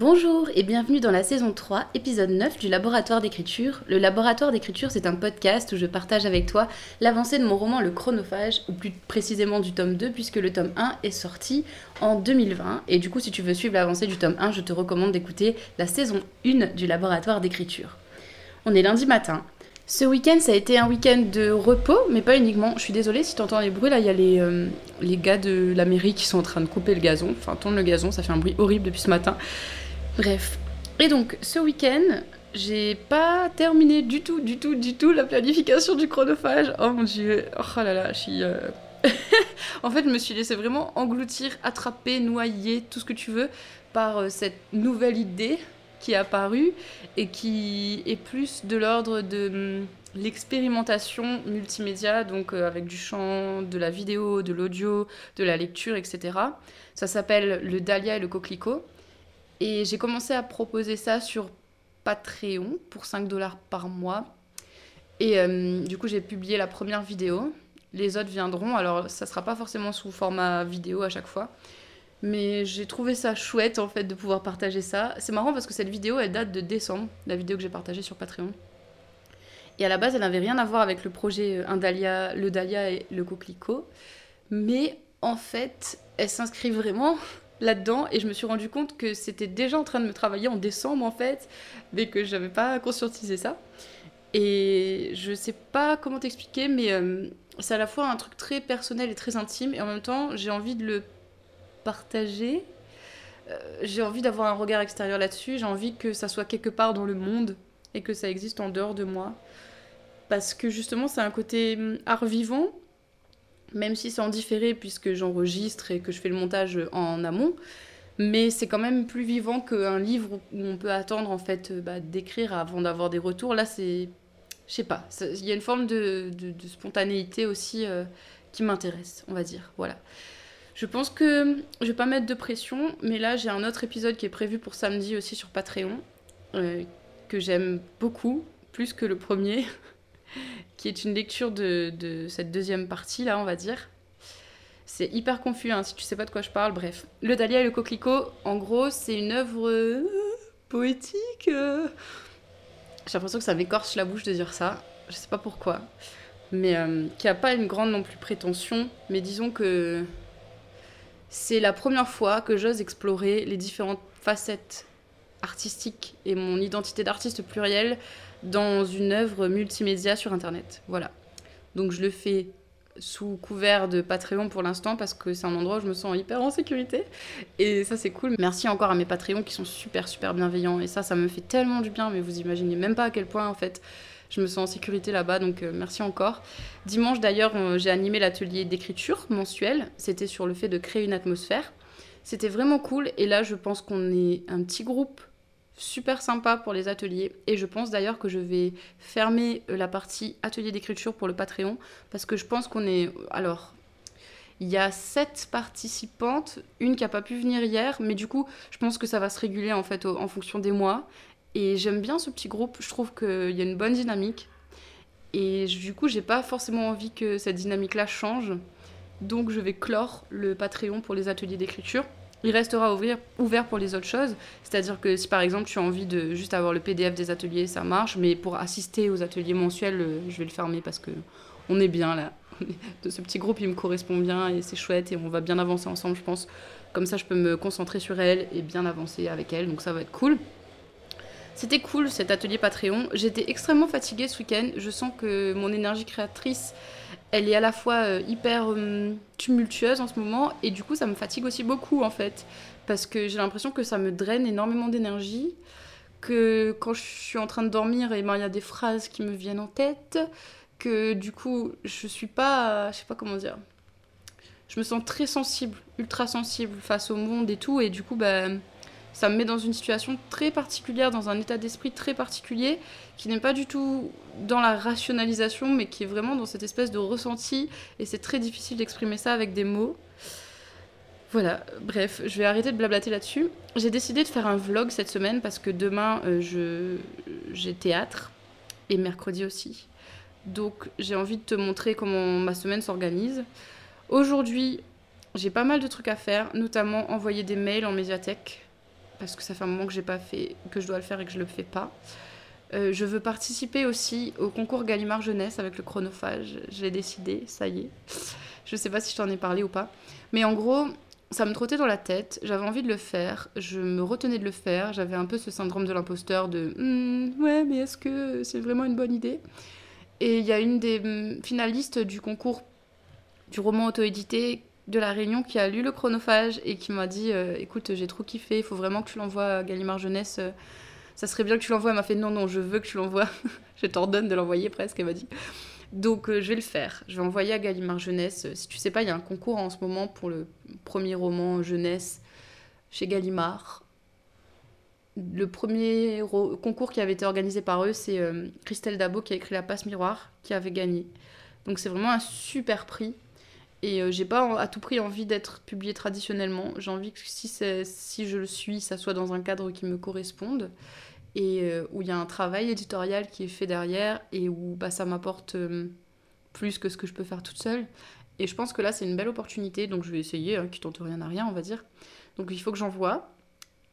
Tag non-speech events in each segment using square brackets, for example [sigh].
Bonjour et bienvenue dans la saison 3, épisode 9 du Laboratoire d'écriture. Le Laboratoire d'écriture, c'est un podcast où je partage avec toi l'avancée de mon roman Le Chronophage, ou plus précisément du tome 2, puisque le tome 1 est sorti en 2020. Et du coup, si tu veux suivre l'avancée du tome 1, je te recommande d'écouter la saison 1 du Laboratoire d'écriture. On est lundi matin. Ce week-end, ça a été un week-end de repos, mais pas uniquement. Je suis désolée si tu entends les bruits. Là, il y a les, euh, les gars de la mairie qui sont en train de couper le gazon. Enfin, tourne le gazon, ça fait un bruit horrible depuis ce matin. Bref. Et donc, ce week-end, j'ai pas terminé du tout, du tout, du tout la planification du chronophage. Oh mon dieu. Oh là là, je suis. euh, [laughs] en fait, je me suis laissée vraiment engloutir, attraper, noyer, tout ce que tu veux, par euh, cette nouvelle idée qui est apparue et qui est plus de l'ordre de hum, l'expérimentation multimédia, donc euh, avec du chant, de la vidéo, de l'audio, de la lecture, etc. Ça s'appelle le Dahlia et le Coquelicot. Et j'ai commencé à proposer ça sur Patreon pour 5 dollars par mois. Et euh, du coup, j'ai publié la première vidéo. Les autres viendront. Alors, ça sera pas forcément sous format vidéo à chaque fois. Mais j'ai trouvé ça chouette en fait de pouvoir partager ça. C'est marrant parce que cette vidéo elle date de décembre, la vidéo que j'ai partagée sur Patreon. Et à la base elle n'avait rien à voir avec le projet euh, Un Dahlia, le Dahlia et le Coquelicot. Mais en fait elle s'inscrit vraiment là-dedans et je me suis rendu compte que c'était déjà en train de me travailler en décembre en fait, mais que j'avais pas conscientisé ça. Et je sais pas comment t'expliquer, mais euh, c'est à la fois un truc très personnel et très intime et en même temps j'ai envie de le partager. Euh, j'ai envie d'avoir un regard extérieur là-dessus. J'ai envie que ça soit quelque part dans le monde et que ça existe en dehors de moi. Parce que justement, c'est un côté hum, art vivant, même si c'est en différé puisque j'enregistre et que je fais le montage en amont. Mais c'est quand même plus vivant qu'un livre où on peut attendre en fait euh, bah, d'écrire avant d'avoir des retours. Là, c'est. Je sais pas. Il y a une forme de spontanéité aussi euh, qui m'intéresse, on va dire. Voilà. Je pense que je vais pas mettre de pression, mais là j'ai un autre épisode qui est prévu pour samedi aussi sur Patreon, euh, que j'aime beaucoup, plus que le premier, [laughs] qui est une lecture de, cette deuxième partie là, on va dire. C'est hyper confus hein, si tu sais pas de quoi je parle, bref. Le Dahlia et le Coquelicot, en gros, c'est une œuvre euh, poétique. euh. J'ai l'impression que ça m'écorche la bouche de dire ça, je sais pas pourquoi. Mais euh, qui a pas une grande non plus prétention, mais disons que c'est la première fois que j'ose explorer les différentes facettes artistiques et mon identité d'artiste pluriel dans une œuvre multimédia sur Internet. Voilà. Donc je le fais sous couvert de Patreon pour l'instant parce que c'est un endroit où je me sens hyper en sécurité. Et ça c'est cool. Merci encore à mes Patreons qui sont super super bienveillants. Et ça, ça me fait tellement du bien, mais vous imaginez même pas à quel point en fait je me sens en sécurité là-bas. Donc euh, merci encore. Dimanche d'ailleurs, euh, j'ai animé l'atelier d'écriture mensuel. C'était sur le fait de créer une atmosphère. C'était vraiment cool. Et là, je pense qu'on est un petit groupe super sympa pour les ateliers. Et je pense d'ailleurs que je vais fermer euh, la partie atelier d'écriture pour le Patreon. Parce que je pense qu'on est... Alors, il y a sept participantes, une qui n'a pas pu venir hier, mais du coup, je pense que ça va se réguler en fait en fonction des mois. Et j'aime bien ce petit groupe, je trouve qu'il y a une bonne dynamique. Et du coup, j'ai pas forcément envie que cette dynamique-là change. Donc, je vais clore le Patreon pour les ateliers d'écriture. Il restera ouvert pour les autres choses. C'est-à-dire que si par exemple tu as envie de juste avoir le PDF des ateliers, ça marche. Mais pour assister aux ateliers mensuels, euh, je vais le fermer parce que on est bien là. [laughs] De ce petit groupe, il me correspond bien et c'est chouette et on va bien avancer ensemble, je pense. Comme ça, je peux me concentrer sur elle et bien avancer avec elle. Donc ça va être cool. C'était cool cet atelier Patreon. J'étais extrêmement fatiguée ce week-end. Je sens que mon énergie créatrice, elle est à la fois euh, hyper hum, tumultueuse en ce moment et du coup ça me fatigue aussi beaucoup en fait. Parce que j'ai l'impression que ça me draine énormément d'énergie. Que quand je suis en train de dormir, et ben, il y a des phrases qui me viennent en tête. Que du coup, je suis pas. Je sais pas comment dire. Je me sens très sensible, ultra sensible face au monde et tout. Et du coup, bah, ça me met dans une situation très particulière, dans un état d'esprit très particulier, qui n'est pas du tout dans la rationalisation, mais qui est vraiment dans cette espèce de ressenti. Et c'est très difficile d'exprimer ça avec des mots. Voilà, bref, je vais arrêter de blablater là-dessus. J'ai décidé de faire un vlog cette semaine parce que demain, euh, je j'ai théâtre et mercredi aussi. Donc j'ai envie de te montrer comment ma semaine s'organise. Aujourd'hui, j'ai pas mal de trucs à faire, notamment envoyer des mails en médiathèque parce que ça fait un moment que j'ai pas fait, que je dois le faire et que je le fais pas. Euh, je veux participer aussi au concours Gallimard Jeunesse avec le chronophage. Je l'ai décidé, ça y est. Je sais pas si je t'en ai parlé ou pas. Mais en gros, ça me trottait dans la tête. J'avais envie de le faire. Je me retenais de le faire. J'avais un peu ce syndrome de l'imposteur de hmm, ouais, mais est-ce que c'est vraiment une bonne idée? Et il y a une des hmm, finalistes du concours du roman auto-édité de la Réunion qui a lu le chronophage et qui m'a dit euh, écoute, j'ai trop kiffé, il faut vraiment que tu l'envoies à Gallimard Jeunesse. Euh, ça serait bien que tu l'envoies. Elle m'a fait non, non, je veux que tu l'envoies. [laughs] je t'ordonne de l'envoyer presque, elle m'a dit. Donc euh, je vais le faire. Je vais envoyer à Gallimard Jeunesse. Si tu sais pas, il y a un concours en ce moment pour le premier roman jeunesse chez Gallimard. Le premier concours qui avait été organisé par eux, c'est Christelle Dabo qui a écrit La Passe Miroir, qui avait gagné. Donc c'est vraiment un super prix. Et euh, j'ai pas à tout prix envie d'être publié traditionnellement. J'ai envie que si, si je le suis, ça soit dans un cadre qui me corresponde et euh, où il y a un travail éditorial qui est fait derrière et où bah, ça m'apporte euh, plus que ce que je peux faire toute seule. Et je pense que là, c'est une belle opportunité, donc je vais essayer, hein, qui tente rien à rien, on va dire. Donc il faut que j'envoie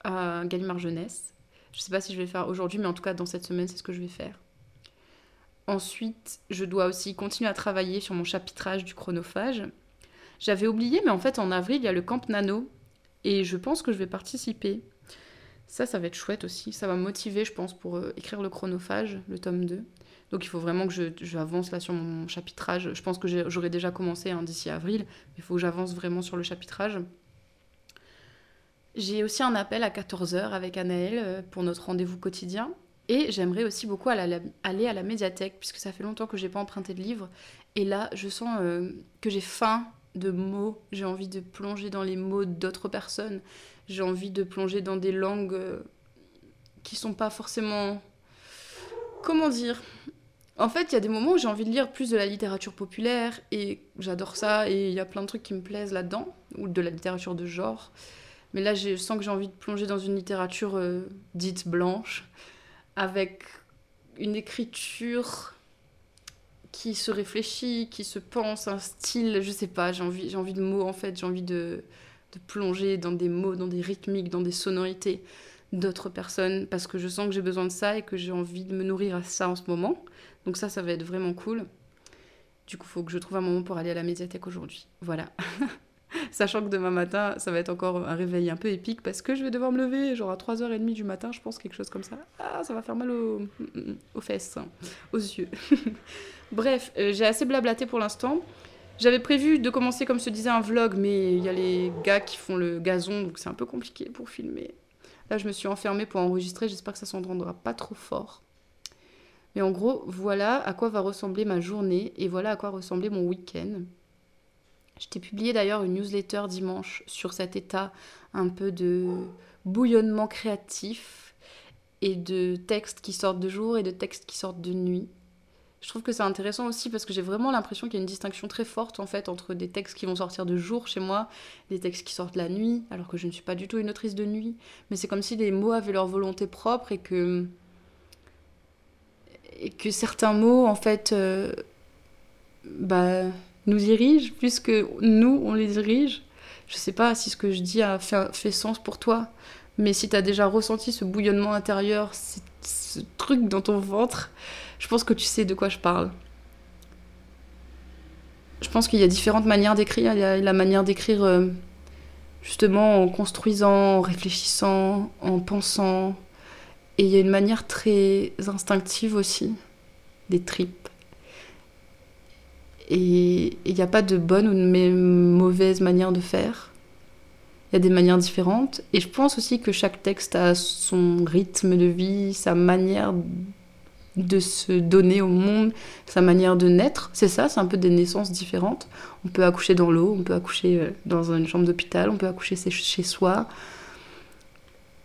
à Gallimard Jeunesse. Je sais pas si je vais faire aujourd'hui, mais en tout cas, dans cette semaine, c'est ce que je vais faire. Ensuite, je dois aussi continuer à travailler sur mon chapitrage du chronophage. J'avais oublié, mais en fait, en avril, il y a le Camp Nano. Et je pense que je vais participer. Ça, ça va être chouette aussi. Ça va me motiver, je pense, pour euh, écrire le chronophage, le tome 2. Donc il faut vraiment que j'avance là sur mon chapitrage. Je pense que j'aurais déjà commencé hein, d'ici avril, mais il faut que j'avance vraiment sur le chapitrage. J'ai aussi un appel à 14h avec Anaël euh, pour notre rendez-vous quotidien. Et j'aimerais aussi beaucoup aller à la médiathèque, puisque ça fait longtemps que j'ai pas emprunté de livre. Et là, je sens euh, que j'ai faim de mots. J'ai envie de plonger dans les mots d'autres personnes j'ai envie de plonger dans des langues euh, qui sont pas forcément. Comment dire? En fait, il y a des moments où j'ai envie de lire plus de la littérature populaire et j'adore ça et il y a plein de trucs qui me plaisent là-dedans, ou de la littérature de genre. Mais là, je sens que j'ai envie de plonger dans une littérature euh, dite blanche, avec une écriture qui se réfléchit, qui se pense, un style, je sais pas, j'ai envie, j'ai envie de mots en fait, j'ai envie de, de plonger dans des mots, dans des rythmiques, dans des sonorités d'autres personnes parce que je sens que j'ai besoin de ça et que j'ai envie de me nourrir à ça en ce moment. Donc ça, ça va être vraiment cool. Du coup, il faut que je trouve un moment pour aller à la médiathèque aujourd'hui. Voilà. [laughs] [laughs] Sachant que demain matin, ça va être encore un réveil un peu épique parce que je vais devoir me lever genre à 3h30 du matin, je pense, quelque chose comme ça. Ah, ça va faire mal aux, fesses, hein, aux yeux. [laughs] Bref, euh, j'ai assez blablaté pour l'instant. J'avais prévu de commencer, comme se disait, un vlog, mais il y a les gars qui font le gazon, donc c'est un peu compliqué pour filmer. Là, je me suis enfermée pour enregistrer, j'espère que ça s'entendra pas trop fort. Mais en gros, voilà à quoi va ressembler ma journée et voilà à quoi ressemblait mon week-end. Je t'ai publié d'ailleurs une newsletter dimanche sur cet état un peu de bouillonnement créatif et de textes qui sortent de jour et de textes qui sortent de nuit. Je trouve que c'est intéressant aussi parce que j'ai vraiment l'impression qu'il y a une distinction très forte en fait entre des textes qui vont sortir de jour chez moi, des textes qui sortent la nuit, alors que je ne suis pas du tout une autrice de nuit. Mais c'est comme si les mots avaient leur volonté propre et que et que certains mots en fait euh, bah, nous dirigent plus que nous on les dirige. Je sais pas si ce que je dis a fait, fait sens pour toi, mais si tu as déjà ressenti ce bouillonnement intérieur, ce truc dans ton ventre je pense que tu sais de quoi je parle. Je pense qu'il y a différentes manières d'écrire. Il y a la manière d'écrire euh, justement en construisant, en réfléchissant, en pensant. Et il y a une manière très instinctive aussi, des tripes. Et il n'y a pas de bonne ou de mauvaise manière de faire. Il y a des manières différentes. Et je pense aussi que chaque texte a son rythme de vie, sa manière de se donner au monde, sa manière de naître. C'est ça, c'est un peu des naissances différentes. On peut accoucher dans l'eau, on peut accoucher euh, dans une chambre d'hôpital, on peut accoucher chez soi.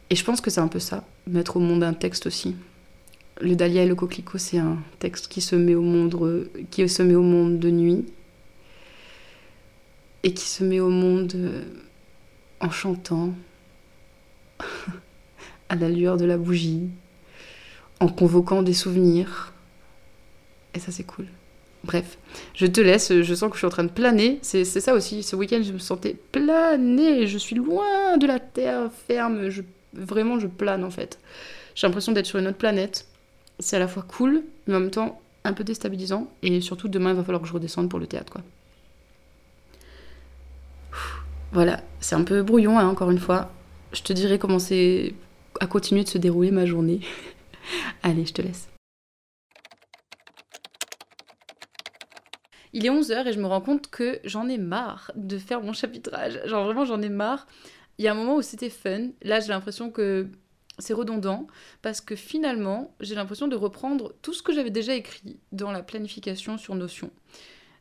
Et je pense que c'est un peu ça, mettre au monde un texte aussi. Le Dahlia et le coquelicot, c'est un texte qui se met au monde, qui se met au monde de nuit et qui se met au monde euh, en chantant [laughs] à la lueur de la bougie, en convoquant des souvenirs. Et ça, c'est cool. Bref, je te laisse, je sens que je suis en train de planer. C'est ça aussi, ce week-end, je me sentais planer. Je suis loin de la terre ferme, vraiment, je plane en fait. J'ai l'impression d'être sur une autre planète. C'est à la fois cool, mais en même temps un peu déstabilisant. Et surtout, demain, il va falloir que je redescende pour le théâtre, quoi. Voilà, c'est un peu brouillon, hein, encore une fois. Je te dirai comment c'est à continuer de se dérouler ma journée. [laughs] Allez, je te laisse. Il est 11h et je me rends compte que j'en ai marre de faire mon chapitrage. Genre vraiment j'en ai marre. Il y a un moment où c'était fun. Là j'ai l'impression que c'est redondant parce que finalement j'ai l'impression de reprendre tout ce que j'avais déjà écrit dans la planification sur Notion.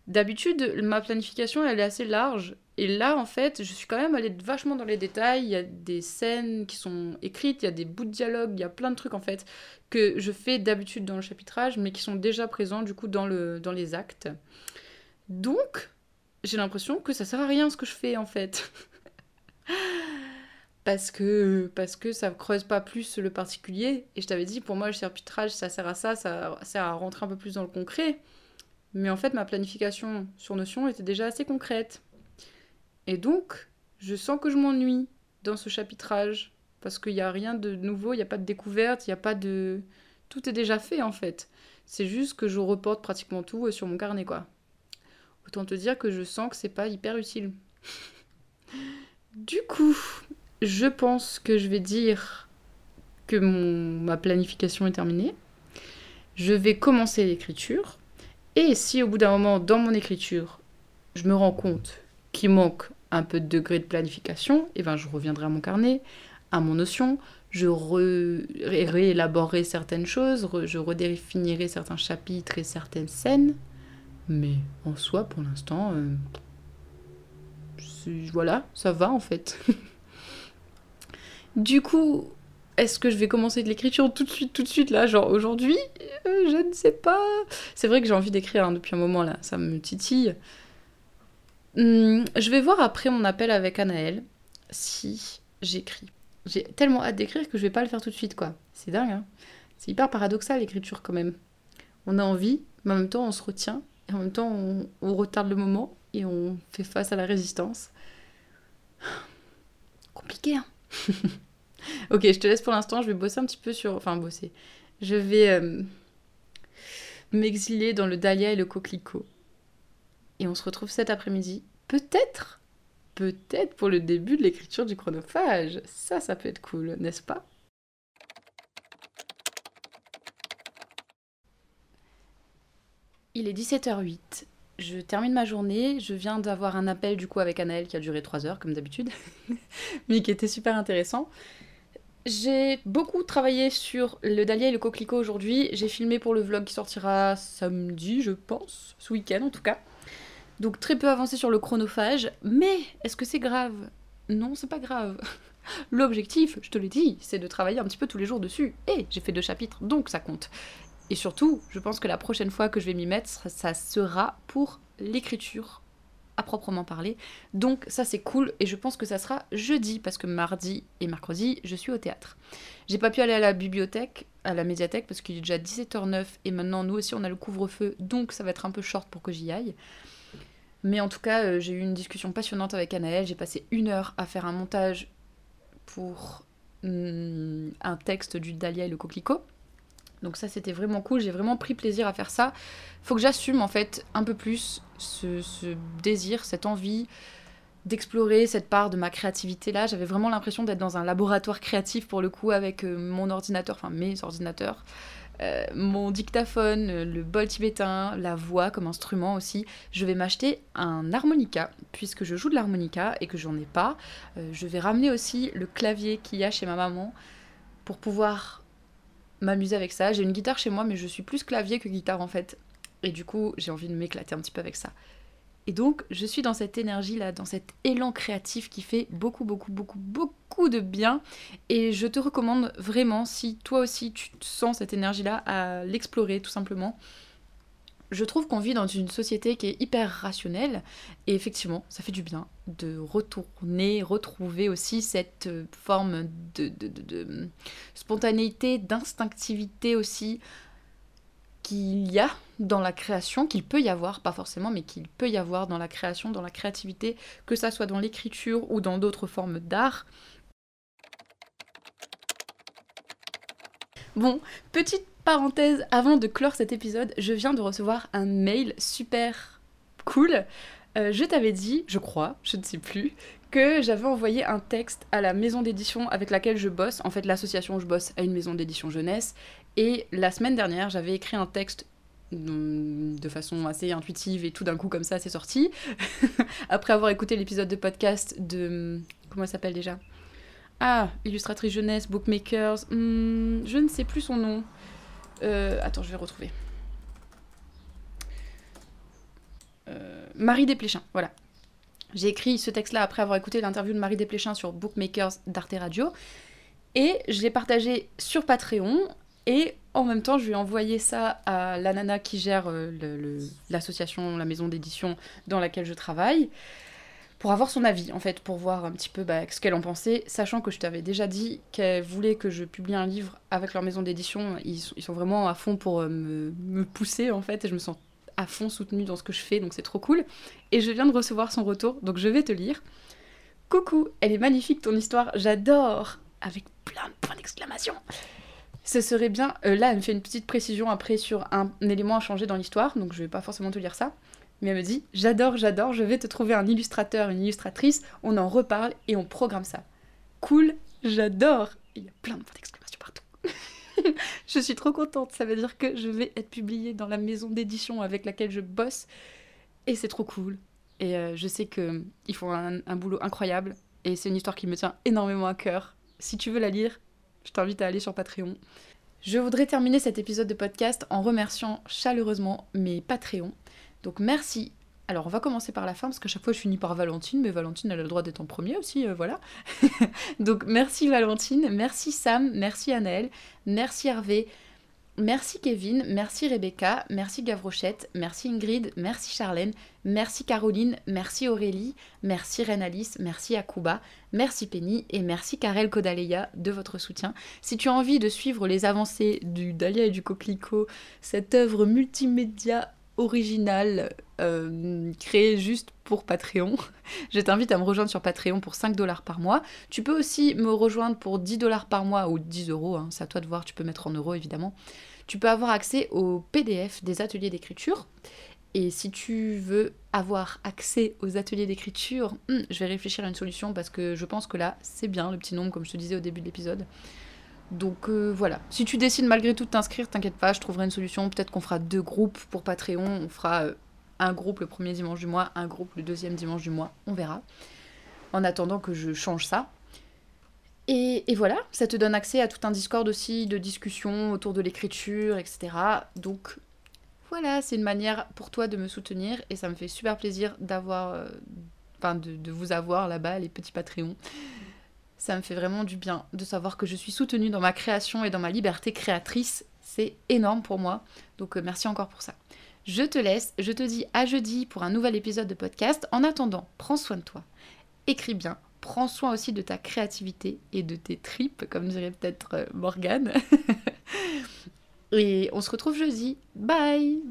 D'habitude ma planification elle est assez large et là en fait je suis quand même allée vachement dans les détails. Il y a des scènes qui sont écrites, il y a des bouts de dialogue, il y a plein de trucs en fait que je fais d'habitude dans le chapitrage mais qui sont déjà présents du coup dans, dans les actes. Donc, j'ai l'impression que ça sert à rien ce que je fais en fait. [laughs] parce que parce que ça creuse pas plus le particulier et je t'avais dit pour moi le chapitrage ça sert à ça, ça sert à rentrer un peu plus dans le concret. Mais en fait ma planification sur Notion était déjà assez concrète. Et donc, je sens que je m'ennuie dans ce chapitrage parce qu'il n'y a rien de nouveau, il n'y a pas de découverte, il n'y a pas de tout est déjà fait en fait. C'est juste que je reporte pratiquement tout euh, sur mon carnet quoi. Autant te dire que je sens que c'est pas hyper utile. [laughs] du coup, je pense que je vais dire que mon, ma planification est terminée. Je vais commencer l'écriture. Et si au bout d'un moment, dans mon écriture, je me rends compte qu'il manque un peu de degré de planification, eh ben je reviendrai à mon carnet, à mon notion, je réélaborerai certaines choses, je redéfinirai certains chapitres et certaines scènes, mais en soi, pour l'instant, euh, voilà, ça va en fait. [laughs] du coup, est-ce que je vais commencer de l'écriture tout de suite, tout de suite là, genre aujourd'hui? Euh, Je ne sais pas. C'est vrai que j'ai envie d'écrire hein, depuis un moment là, ça me titille. Hum, je vais voir après mon appel avec Anaël si j'écris. J'ai tellement hâte d'écrire que je vais pas le faire tout de suite quoi. C'est dingue, hein C'est hyper paradoxal l'écriture quand même. On a envie, mais en même temps on se retient en même temps, on, retarde le moment et on fait face à la résistance. [sighs] Compliqué, hein [laughs] Ok, je te laisse pour l'instant. Je vais bosser un petit peu sur. Enfin, bosser. Je vais euh, m'exiler dans le dahlia et le coquelicot. Et on se retrouve cet après-midi. Peut-être Peut-être pour le début de l'écriture du chronophage. Ça, ça peut être cool, n'est-ce pas? Il est 17h08. Je termine ma journée. Je viens d'avoir un appel du coup avec Anaël qui a duré 3 heures comme d'habitude, [laughs] mais qui était super intéressant. J'ai beaucoup travaillé sur le dahlia et le coquelicot aujourd'hui. J'ai filmé pour le vlog qui sortira samedi, je pense, ce week-end en tout cas. Donc très peu avancé sur le chronophage, mais est-ce que c'est grave? Non, c'est pas grave. [laughs] L'objectif, je te l'ai dit, c'est de travailler un petit peu tous les jours dessus. Et j'ai fait deux chapitres, donc ça compte. Et surtout, je pense que la prochaine fois que je vais m'y mettre, ça sera pour l'écriture à proprement parler. Donc ça c'est cool et je pense que ça sera jeudi parce que mardi et mercredi je suis au théâtre. J'ai pas pu aller à la bibliothèque, à la médiathèque parce qu'il est déjà 17h09 et maintenant nous aussi on a le couvre-feu donc ça va être un peu short pour que j'y aille. Mais en tout cas euh, j'ai eu une discussion passionnante avec Anaël, j'ai passé une heure à faire un montage pour hmm, un texte du Dahlia et le coquelicot. Donc ça c'était vraiment cool, j'ai vraiment pris plaisir à faire ça. Faut que j'assume en fait un peu plus ce, désir, cette envie d'explorer cette part de ma créativité là. J'avais vraiment l'impression d'être dans un laboratoire créatif pour le coup avec euh, mon ordinateur, enfin mes ordinateurs, euh, mon dictaphone, le bol tibétain, la voix comme instrument aussi. Je vais m'acheter un harmonica puisque je joue de l'harmonica et que j'en ai pas. Euh, je vais ramener aussi le clavier qu'il y a chez ma maman pour pouvoir m'amuser avec ça. J'ai une guitare chez moi, mais je suis plus clavier que guitare en fait. Et du coup, j'ai envie de m'éclater un petit peu avec ça. Et donc, je suis dans cette énergie-là, dans cet élan créatif qui fait beaucoup, beaucoup, beaucoup, beaucoup de bien. Et je te recommande vraiment, si toi aussi tu sens cette énergie-là, à l'explorer tout simplement je trouve qu'on vit dans une société qui est hyper rationnelle et effectivement, ça fait du bien de retourner, retrouver aussi cette euh, forme de, spontanéité, d'instinctivité aussi qu'il y a dans la création, qu'il peut y avoir, pas forcément, mais qu'il peut y avoir dans la création, dans la créativité, que ça soit dans l'écriture ou dans d'autres formes d'art. Bon, petite parenthèse avant de clore cet épisode, je viens de recevoir un mail super cool. Euh, je t'avais dit, je crois, je ne sais plus, que j'avais envoyé un texte à la maison d'édition avec laquelle je bosse. En fait, l'association où je bosse a une maison d'édition jeunesse. Et la semaine dernière, j'avais écrit un texte de façon assez intuitive et tout d'un coup comme ça c'est sorti [laughs] après avoir écouté l'épisode de podcast de comment elle s'appelle déjà? Ah illustratrice jeunesse bookmakers hmm, je ne sais plus son nom euh, attends je vais retrouver. Euh, Marie Desplechin voilà. J'ai écrit ce texte là après avoir écouté l'interview de Marie Desplechin sur bookmakers d'Arte Radio. Et je l'ai partagé sur Patreon. Et en même temps, je lui ai envoyé ça à la nana qui gère euh, l'association, la maison d'édition dans laquelle je travaille, pour avoir son avis, en fait, pour voir un petit peu bah, ce qu'elle en pensait, sachant que je t'avais déjà dit qu'elle voulait que je publie un livre avec leur maison d'édition. Ils, sont vraiment à fond pour euh, me, me, pousser, en fait, et je me sens à fond soutenue dans ce que je fais, donc c'est trop cool. Et je viens de recevoir son retour, donc je vais te lire. Coucou, elle est magnifique ton histoire, j'adore Avec plein de points d'exclamation ce serait bien. Euh, là, elle me fait une petite précision après sur un, élément à changer dans l'histoire, donc je vais pas forcément te lire ça. Mais elle me dit J'adore, j'adore, je vais te trouver un illustrateur, une illustratrice, on en reparle et on programme ça. Cool, j'adore Il y a plein de points d'exclamation partout. [laughs] je suis trop contente, ça veut dire que je vais être publiée dans la maison d'édition avec laquelle je bosse et c'est trop cool. Et euh, je sais qu'ils font un boulot incroyable et c'est une histoire qui me tient énormément à cœur. Si tu veux la lire, je t'invite à aller sur Patreon. Je voudrais terminer cet épisode de podcast en remerciant chaleureusement mes Patreons. Donc merci. Alors on va commencer par la fin parce qu'à chaque fois je finis par Valentine, mais Valentine elle a le droit d'être en premier aussi, euh, voilà. [laughs] Donc merci Valentine, merci Sam, merci Annelle, merci Hervé, Merci Kevin, merci Rebecca, merci Gavrochette, merci Ingrid, merci Charlène, merci Caroline, merci Aurélie, merci Renalis, merci Akuba, merci Penny et merci Karel Kodaleya de votre soutien. Si tu as envie de suivre les avancées du Dahlia et du Coquelicot, cette œuvre multimédia originale euh, créée juste pour Patreon, [laughs] je t'invite à me rejoindre sur Patreon pour 5 dollars par mois. Tu peux aussi me rejoindre pour 10 dollars par mois ou 10 euros, hein, c'est à toi de voir, tu peux mettre en euros évidemment tu peux avoir accès au PDF des ateliers d'écriture. Et si tu veux avoir accès aux ateliers d'écriture, hmm, je vais réfléchir à une solution parce que je pense que là, c'est bien le petit nombre, comme je te disais au début de l'épisode. Donc euh, voilà. Si tu décides malgré tout de t'inscrire, t'inquiète pas, je trouverai une solution. Peut-être qu'on fera deux groupes pour Patreon. On fera euh, un groupe le premier dimanche du mois, un groupe le deuxième dimanche du mois. On verra. En attendant que je change ça. Et, voilà, ça te donne accès à tout un Discord aussi de discussion autour de l'écriture, etc. Donc voilà, c'est une manière pour toi de me soutenir et ça me fait super plaisir d'avoir, euh, enfin de, vous avoir là-bas, les petits Patreons. Ça me fait vraiment du bien de savoir que je suis soutenue dans ma création et dans ma liberté créatrice. C'est énorme pour moi. Donc euh, merci encore pour ça. Je te laisse, je te dis à jeudi pour un nouvel épisode de podcast. En attendant, prends soin de toi. Écris bien, prends soin aussi de ta créativité et de tes tripes, comme dirait peut-être euh, Morgane. [laughs] et on se retrouve jeudi. Bye